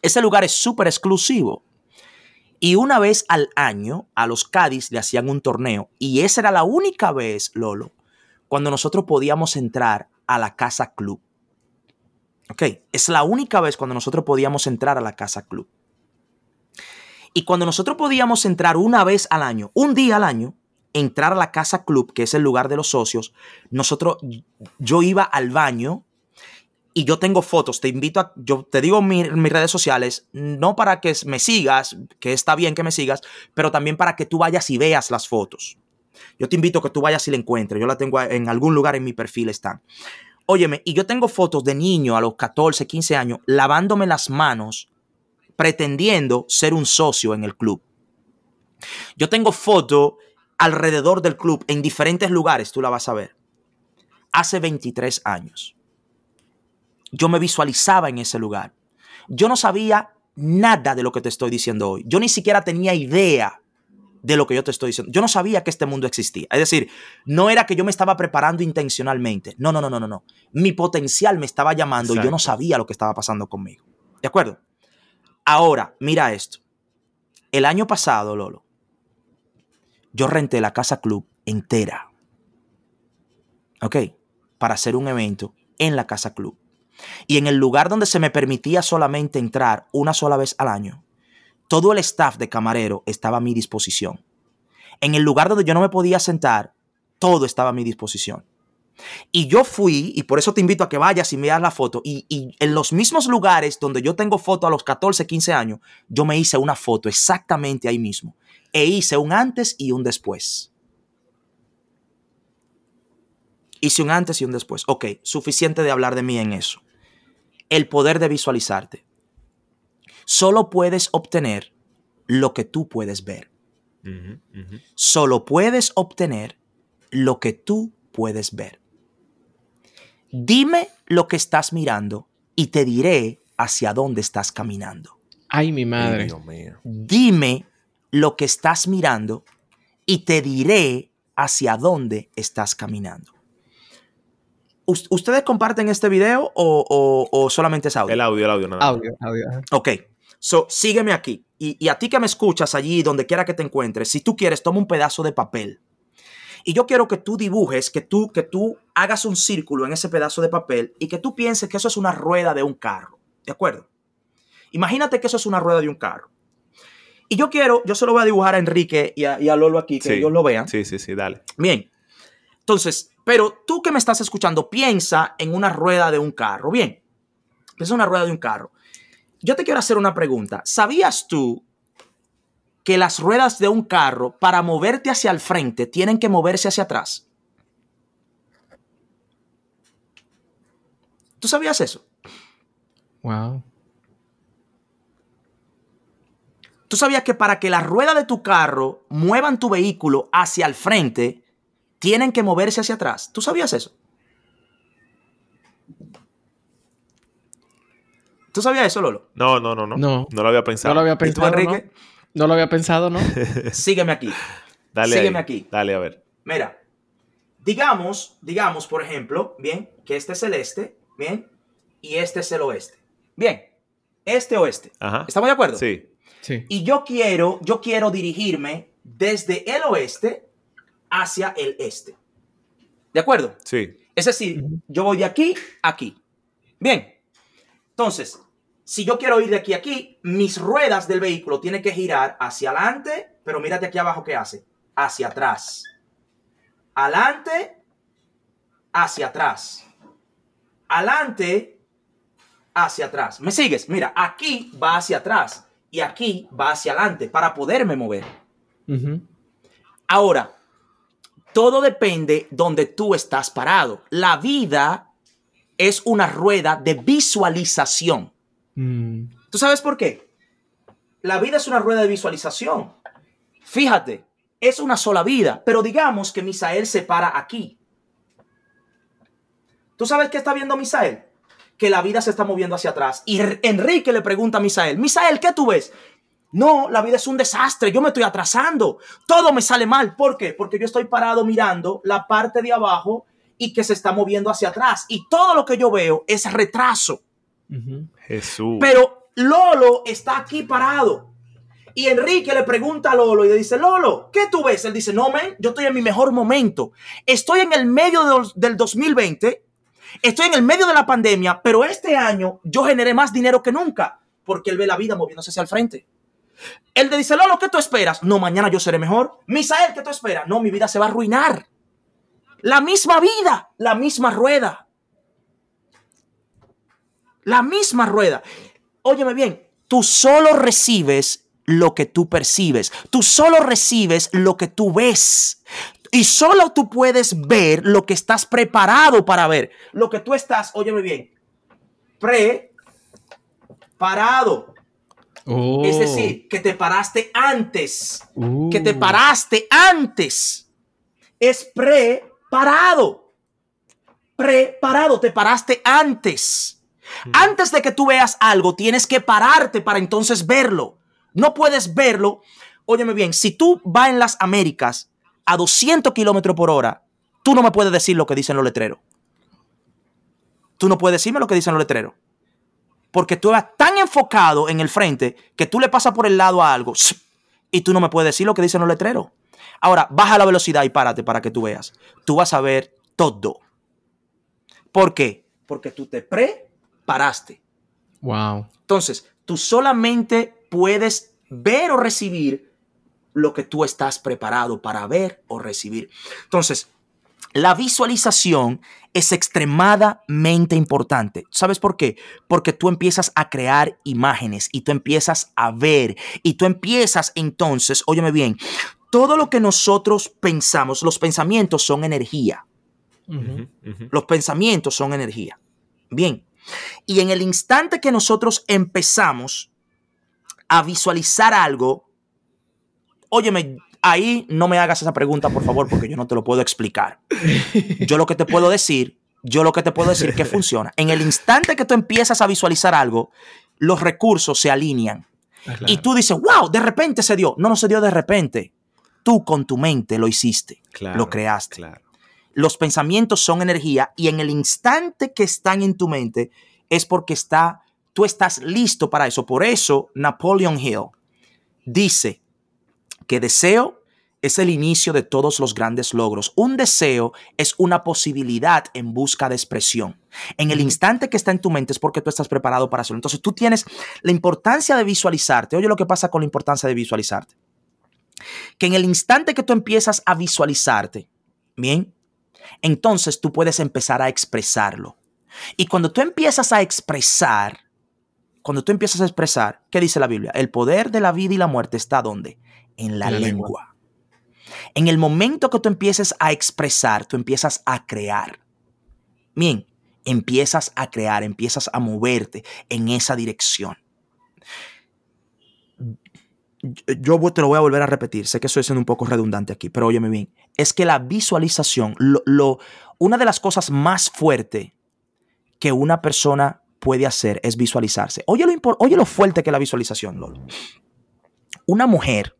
Ese lugar es súper exclusivo. Y una vez al año a los caddies le hacían un torneo. Y esa era la única vez, Lolo, cuando nosotros podíamos entrar a la casa club. Ok, es la única vez cuando nosotros podíamos entrar a la casa club. Y cuando nosotros podíamos entrar una vez al año, un día al año, entrar a la casa club, que es el lugar de los socios, nosotros, yo iba al baño y yo tengo fotos, te invito a, yo te digo en mis redes sociales, no para que me sigas, que está bien que me sigas, pero también para que tú vayas y veas las fotos. Yo te invito a que tú vayas y la encuentres, yo la tengo en algún lugar en mi perfil, están. Óyeme, y yo tengo fotos de niño a los 14, 15 años lavándome las manos pretendiendo ser un socio en el club. Yo tengo fotos alrededor del club en diferentes lugares, tú la vas a ver. Hace 23 años. Yo me visualizaba en ese lugar. Yo no sabía nada de lo que te estoy diciendo hoy. Yo ni siquiera tenía idea de lo que yo te estoy diciendo. Yo no sabía que este mundo existía. Es decir, no era que yo me estaba preparando intencionalmente. No, no, no, no, no. no. Mi potencial me estaba llamando y yo no sabía lo que estaba pasando conmigo. ¿De acuerdo? Ahora, mira esto. El año pasado, Lolo, yo renté la casa club entera. ¿Ok? Para hacer un evento en la casa club. Y en el lugar donde se me permitía solamente entrar una sola vez al año, todo el staff de camarero estaba a mi disposición. En el lugar donde yo no me podía sentar, todo estaba a mi disposición. Y yo fui, y por eso te invito a que vayas y veas la foto, y, en los mismos lugares donde yo tengo foto a los 14, 15 años, yo me hice una foto exactamente ahí mismo. E hice un antes y un después. Hice un antes y un después. Ok, suficiente de hablar de mí en eso. El poder de visualizarte solo puedes obtener lo que tú puedes ver. Solo puedes obtener lo que tú puedes ver. Dime lo que estás mirando y te diré hacia dónde estás caminando. Ay, mi madre. Dime lo que estás mirando y te diré hacia dónde estás caminando. ¿Ustedes comparten este video o, solamente es audio? El audio, el audio, nada. Audio, audio. Ok. So, sígueme aquí. Y, y, a ti que me escuchas allí, donde quiera que te encuentres, si tú quieres, toma un pedazo de papel. Y yo quiero que tú dibujes, que tú, que tú hagas un círculo en ese pedazo de papel y que tú pienses que eso es una rueda de un carro. ¿De acuerdo? Imagínate que eso es una rueda de un carro. Y yo quiero, yo se lo voy a dibujar a Enrique y a, Lolo aquí, que ellos lo vean. Sí, sí, sí, dale. Bien. Entonces, pero tú que me estás escuchando, piensa en una rueda de un carro. Bien, piensa en una rueda de un carro. Yo te quiero hacer una pregunta. ¿Sabías tú que las ruedas de un carro, para moverte hacia el frente, tienen que moverse hacia atrás? ¿Tú sabías eso? Wow. ¿Tú sabías que para que la rueda de tu carro muevan tu vehículo hacia el frente, tienen que moverse hacia atrás? ¿Tú sabías eso? ¿Tú sabías eso, Lolo? No, no, no, no. No, no lo había pensado. No lo había pensado. ¿Y tú, Enrique? No. lo había pensado, ¿no? [LAUGHS] Sígueme aquí. Dale Sígueme aquí. Dale, a ver. Mira, digamos, digamos, por ejemplo, bien, que este es el este, bien, y este es el oeste. Bien, este oeste. Ajá. ¿Estamos de acuerdo? Sí. Y yo quiero, yo quiero dirigirme desde el oeste hacia el este. ¿De acuerdo? Sí. Es decir, yo voy de aquí a aquí. Bien. Entonces, si yo quiero ir de aquí a aquí, mis ruedas del vehículo tienen que girar hacia adelante, pero mírate aquí abajo qué hace. Hacia atrás. Adelante, hacia atrás. Adelante, hacia atrás. ¿Me sigues? Mira, aquí va hacia atrás y aquí va hacia adelante para poderme mover. Ahora, todo depende donde tú estás parado. La vida es una rueda de visualización. Mm. ¿Tú sabes por qué? La vida es una rueda de visualización. Fíjate, es una sola vida, pero digamos que Misael se para aquí. ¿Tú sabes qué está viendo Misael? que la vida se está moviendo hacia atrás. Y Enrique le pregunta a Misael, Misael, ¿qué tú ves? No, la vida es un desastre, yo me estoy atrasando, todo me sale mal. ¿Por qué? Porque yo estoy parado mirando la parte de abajo y que se está moviendo hacia atrás. Y todo lo que yo veo es retraso. Jesús. Pero Lolo está aquí parado. Y Enrique le pregunta a Lolo y le dice, Lolo, ¿qué tú ves? Él dice, no, men, yo estoy en mi mejor momento. Estoy en el medio del 2020 Estoy en el medio de la pandemia, pero este año yo generé más dinero que nunca porque él ve la vida moviéndose hacia el frente. Él le dice, Lolo, ¿qué tú esperas? No, mañana yo seré mejor. Misael, ¿qué tú esperas? No, mi vida se va a arruinar. La misma vida, la misma rueda. La misma rueda. Óyeme bien, tú solo recibes lo que tú percibes. Tú solo recibes lo que tú ves. Y solo tú puedes ver lo que estás preparado para ver. Lo que tú estás, óyeme bien, preparado. Oh. Es decir, que te paraste antes. Que te uh. paraste antes. Es preparado. Preparado, te paraste antes. Antes de que tú veas algo, tienes que pararte para entonces verlo. No puedes verlo. Óyeme bien, si tú vas en las Américas a 200 kilómetros por hora, tú no me puedes decir lo que dicen los letreros. Tú no puedes decirme lo que dicen los letreros. Porque tú vas tan enfocado en el frente que tú le pasas por el lado a algo y tú no me puedes decir lo que dicen los letreros. Ahora, baja la velocidad y párate para que tú veas. Tú vas a ver todo. ¿Por qué? Porque tú te preparaste. Wow. Entonces, tú solamente puedes ver o recibir lo que tú estás preparado para ver o recibir. Entonces, la visualización es extremadamente importante. ¿Sabes por qué? Porque tú empiezas a crear imágenes y tú empiezas a ver y tú empiezas entonces, óyeme bien, todo lo que nosotros pensamos, los pensamientos son energía. Los pensamientos son energía. Bien. Y en el instante que nosotros empezamos a visualizar algo, óyeme, ahí no me hagas esa pregunta, por favor, porque yo no te lo puedo explicar. Yo lo que te puedo decir, yo lo que te puedo decir que funciona. En el instante que tú empiezas a visualizar algo, los recursos se alinean. Ah, y tú dices, wow, de repente se dio. No, no se dio de repente. Tú con tu mente lo hiciste, lo creaste. Los pensamientos son energía y en el instante que están en tu mente es porque está, tú estás listo para eso. Por eso Napoleon Hill dice que deseo es el inicio de todos los grandes logros. Un deseo es una posibilidad en busca de expresión. En el instante que está en tu mente es porque tú estás preparado para hacerlo. Entonces tú tienes la importancia de visualizarte. Oye lo que pasa con la importancia de visualizarte. Que en el instante que tú empiezas a visualizarte, bien, entonces tú puedes empezar a expresarlo. Y cuando tú empiezas a expresar, cuando tú empiezas a expresar, ¿qué dice la Biblia? El poder de la vida y la muerte está ¿dónde? En la, lengua. En el momento que tú empieces a expresar, tú empiezas a crear. Bien, empiezas a crear, empiezas a moverte en esa dirección. Yo te lo voy a volver a repetir, sé que estoy siendo un poco redundante aquí, pero óyeme bien, es que la visualización, lo, una de las cosas más fuertes que una persona puede hacer es visualizarse. Oye lo, oye lo fuerte que es la visualización, Lolo. Una mujer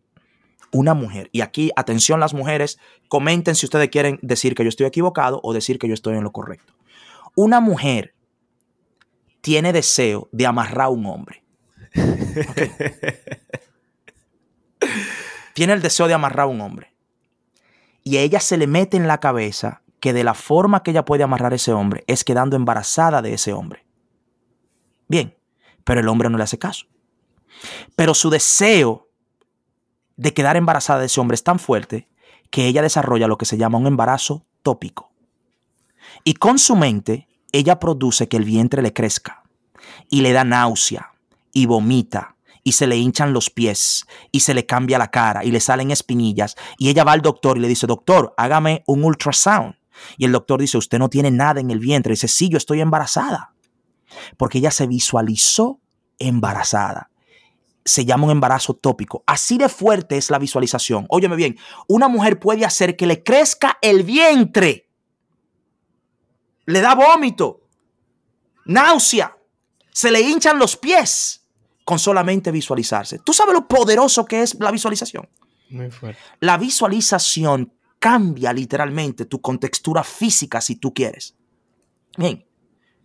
una mujer. Y aquí, atención las mujeres, comenten si ustedes quieren decir que yo estoy equivocado o decir que yo estoy en lo correcto. Una mujer tiene deseo de amarrar a un hombre. [LAUGHS] tiene el deseo de amarrar a un hombre. Y a ella se le mete en la cabeza que de la forma que ella puede amarrar a ese hombre es quedando embarazada de ese hombre. Bien, pero el hombre no le hace caso. Pero su deseo de quedar embarazada de ese hombre es tan fuerte que ella desarrolla lo que se llama un embarazo tópico. Y con su mente, ella produce que el vientre le crezca y le da náusea y vomita y se le hinchan los pies y se le cambia la cara y le salen espinillas y ella va al doctor y le dice, doctor, hágame un ultrasound. Y el doctor dice, usted no tiene nada en el vientre. Y dice, sí, yo estoy embarazada. Porque ella se visualizó embarazada se llama un embarazo tópico. Así de fuerte es la visualización. Óyeme bien, una mujer puede hacer que le crezca el vientre. Le da vómito, náusea, se le hinchan los pies con solamente visualizarse. ¿Tú sabes lo poderoso que es la visualización? Muy fuerte. La visualización cambia literalmente tu contextura física si tú quieres. Bien.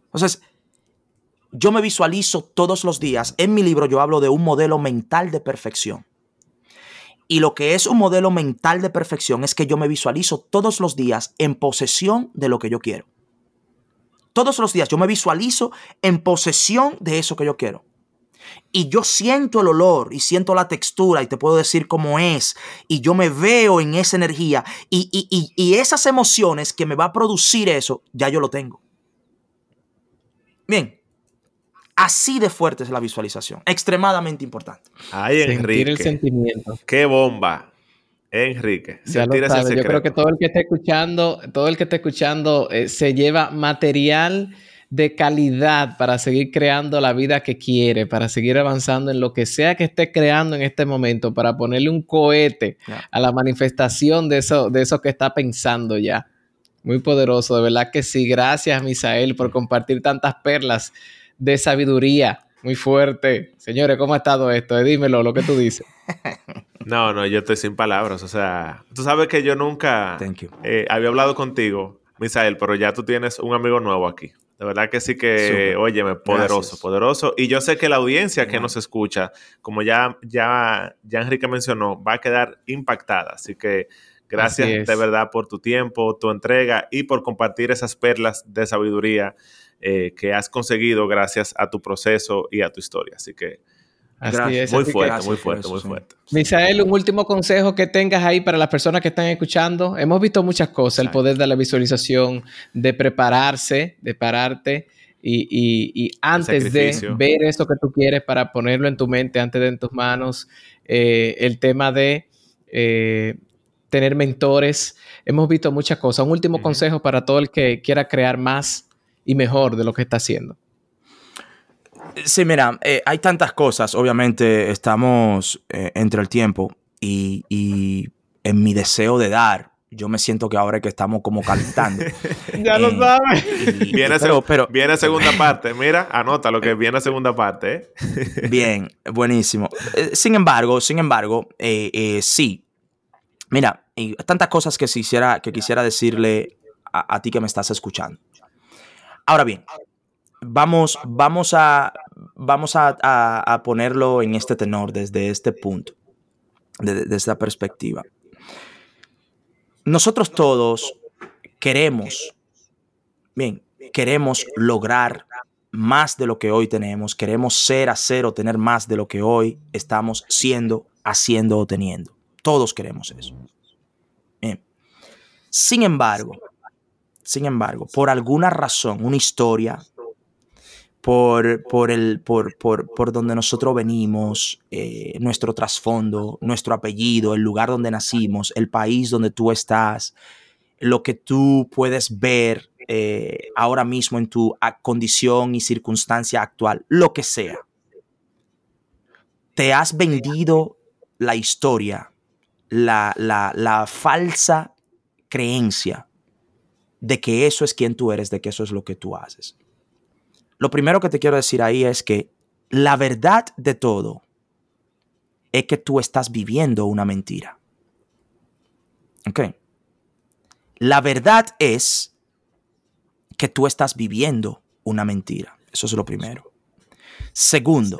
Entonces, yo me visualizo todos los días. En mi libro yo hablo de un modelo mental de perfección. Y lo que es un modelo mental de perfección es que yo me visualizo todos los días en posesión de lo que yo quiero. Todos los días yo me visualizo en posesión de eso que yo quiero. Y yo siento el olor y siento la textura y te puedo decir cómo es. Y yo me veo en esa energía. Y, y, y esas emociones que me va a producir eso, ya yo lo tengo. Bien, Así de fuerte es la visualización. Extremadamente importante. Ay, Enrique. el sentimiento. Qué bomba. Enrique, ya lo Yo creo que todo el que esté escuchando, todo el que esté escuchando eh, se lleva material de calidad para seguir creando la vida que quiere, para seguir avanzando en lo que sea que esté creando en este momento, para ponerle un cohete a la manifestación de eso, de eso que está pensando ya. Muy poderoso, de verdad que sí. Gracias, Misael, por compartir tantas perlas de sabiduría. Muy fuerte. Señores, ¿cómo ha estado esto? Eh, dímelo, lo que tú dices. [LAUGHS] No, no, yo estoy sin palabras. O sea, tú sabes que yo nunca eh, había hablado contigo, Misael, pero ya tú tienes un amigo nuevo aquí. De verdad que sí que, óyeme, poderoso, poderoso. Y yo sé que la audiencia que nos escucha, como ya, ya, ya Enrique mencionó, va a quedar impactada. Así que gracias de verdad por tu tiempo, tu entrega y por compartir esas perlas de sabiduría eh, que has conseguido gracias a tu proceso y a tu historia. Así que muy fuerte, muy fuerte, muy fuerte. Misael, un último consejo que tengas ahí para las personas que están escuchando. Hemos visto muchas cosas, el poder de la visualización, de prepararse, de pararte. Y, antes de ver eso que tú quieres para ponerlo en tu mente, antes de en tus manos, eh, el tema de eh, tener mentores. Hemos visto muchas cosas. Un último consejo para todo el que quiera crear más y mejor de lo que está haciendo? Sí, mira, eh, hay tantas cosas. Obviamente estamos eh, entre el tiempo y, en mi deseo de dar, yo me siento que ahora es que estamos como calentando. [LAUGHS] ya lo eh, sabes. Viene, pero, viene segunda parte. Mira, anota lo que viene segunda parte. [LAUGHS] bien, buenísimo. sin embargo, sin embargo, sí, Mira, y tantas cosas que quisiera, que quisiera decirle a, ti que me estás escuchando. Ahora bien, vamos, vamos, a, vamos a, ponerlo en este tenor, desde este punto, desde esta perspectiva. Nosotros todos queremos, bien, queremos lograr más de lo que hoy tenemos, queremos ser, hacer o tener más de lo que hoy estamos siendo, haciendo o teniendo. Todos queremos eso. Sin embargo, sin embargo, por alguna razón, una historia, por, por, el, por, por, donde nosotros venimos, eh, nuestro trasfondo, nuestro apellido, el lugar donde nacimos, el país donde tú estás, lo que tú puedes ver eh, ahora mismo en tu condición y circunstancia actual, lo que sea. Te has vendido la historia, la, la, la falsa creencia de que eso es quien tú eres, de que eso es lo que tú haces. Lo primero que te quiero decir ahí es que la verdad de todo es que tú estás viviendo una mentira. ¿Ok? La verdad es que tú estás viviendo una mentira. Eso es lo primero. Segundo,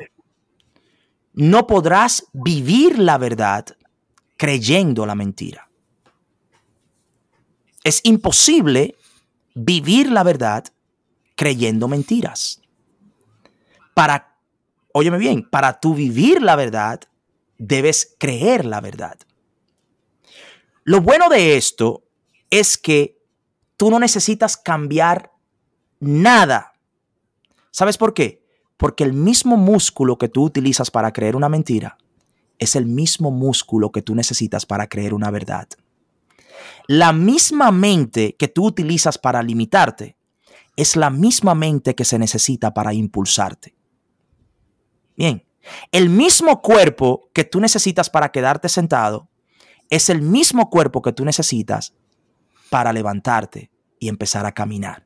no podrás vivir la verdad creyendo la mentira. Es imposible vivir la verdad creyendo mentiras. Para, óyeme bien, para tú vivir la verdad, debes creer la verdad. Lo bueno de esto es que tú no necesitas cambiar nada. ¿Sabes por qué? Porque el mismo músculo que tú utilizas para creer una mentira es el mismo músculo que tú necesitas para creer una verdad. La misma mente que tú utilizas para limitarte es la misma mente que se necesita para impulsarte. Bien, el mismo cuerpo que tú necesitas para quedarte sentado es el mismo cuerpo que tú necesitas para levantarte y empezar a caminar.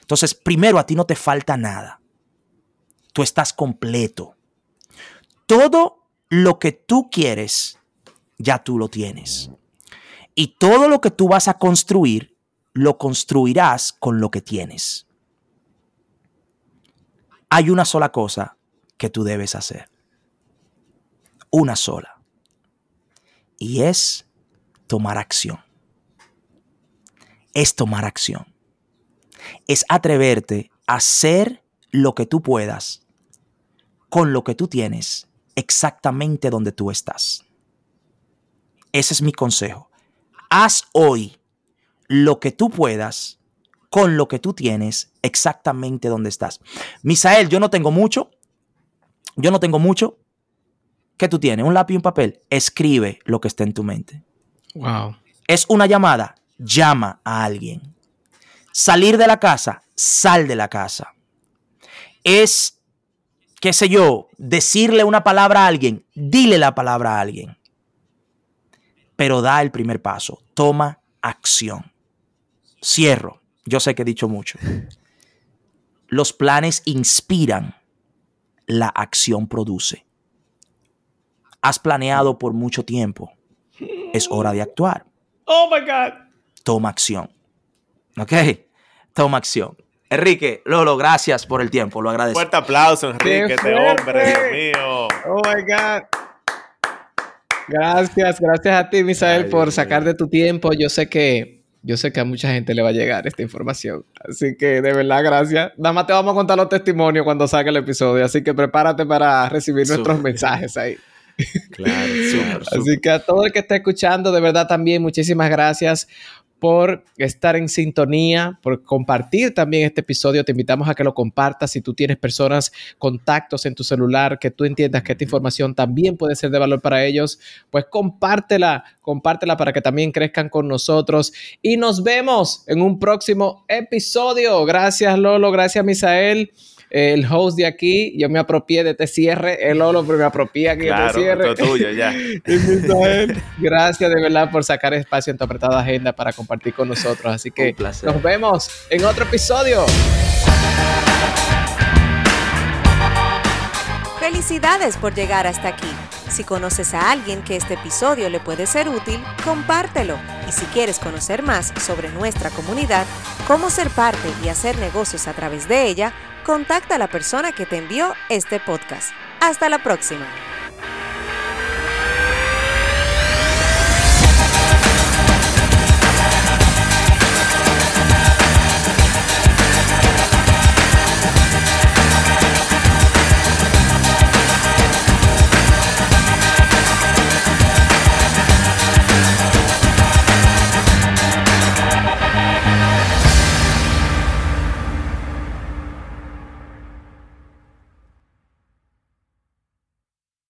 Entonces, primero, a ti no te falta nada. Tú estás completo. Todo lo que tú quieres, ya tú lo tienes. Y todo lo que tú vas a construir, lo construirás con lo que tienes. Hay una sola cosa que tú debes hacer. Una sola. Y es tomar acción. Es tomar acción. Es atreverte a hacer lo que tú puedas con lo que tú tienes exactamente donde tú estás. Ese es mi consejo haz hoy lo que tú puedas con lo que tú tienes exactamente donde estás. Misael, yo no tengo mucho. Yo no tengo mucho. ¿Qué tú tienes? Un lápiz y un papel. Escribe lo que está en tu mente. Wow. Es una llamada. Llama a alguien. Salir de la casa. Sal de la casa. Es, qué sé yo, decirle una palabra a alguien. Dile la palabra a alguien pero da el primer paso, toma acción. Cierro, yo sé que he dicho mucho. Los planes inspiran, la acción produce. Has planeado por mucho tiempo, es hora de actuar. Oh my God. Toma acción. ¿Ok? Toma acción. Enrique, Lolo, gracias por el tiempo, lo agradezco. Fuerte aplauso, Enrique, este hombre, Dios mío. Oh my God. Gracias, gracias a ti, Misael, por sacar de tu tiempo. Yo sé que yo sé que a mucha gente le va a llegar esta información. Así que de verdad, gracias. Nada más te vamos a contar los testimonios cuando salga el episodio. Así que prepárate para recibir nuestros mensajes ahí. Claro, súper. Así que a todo el que esté escuchando, de verdad también muchísimas gracias por estar en sintonía, por compartir también este episodio. Te invitamos a que lo compartas. Si tú tienes personas, contactos en tu celular, que tú entiendas que esta información también puede ser de valor para ellos, pues compártela, compártela para que también crezcan con nosotros. Y nos vemos en un próximo episodio. Gracias, Lolo. Gracias, Misael el host de aquí, yo me apropié de este cierre, el Lolo, pero me apropié aquí claro, de este cierre. Todo tuyo, ya. [LAUGHS] Gracias de verdad por sacar espacio en tu apretada agenda para compartir con nosotros. Así que nos vemos en otro episodio. Felicidades por llegar hasta aquí. Si conoces a alguien que este episodio le puede ser útil, compártelo. Y si quieres conocer más sobre nuestra comunidad, cómo ser parte y hacer negocios a través de ella, contacta a la persona que te envió este podcast. Hasta la próxima.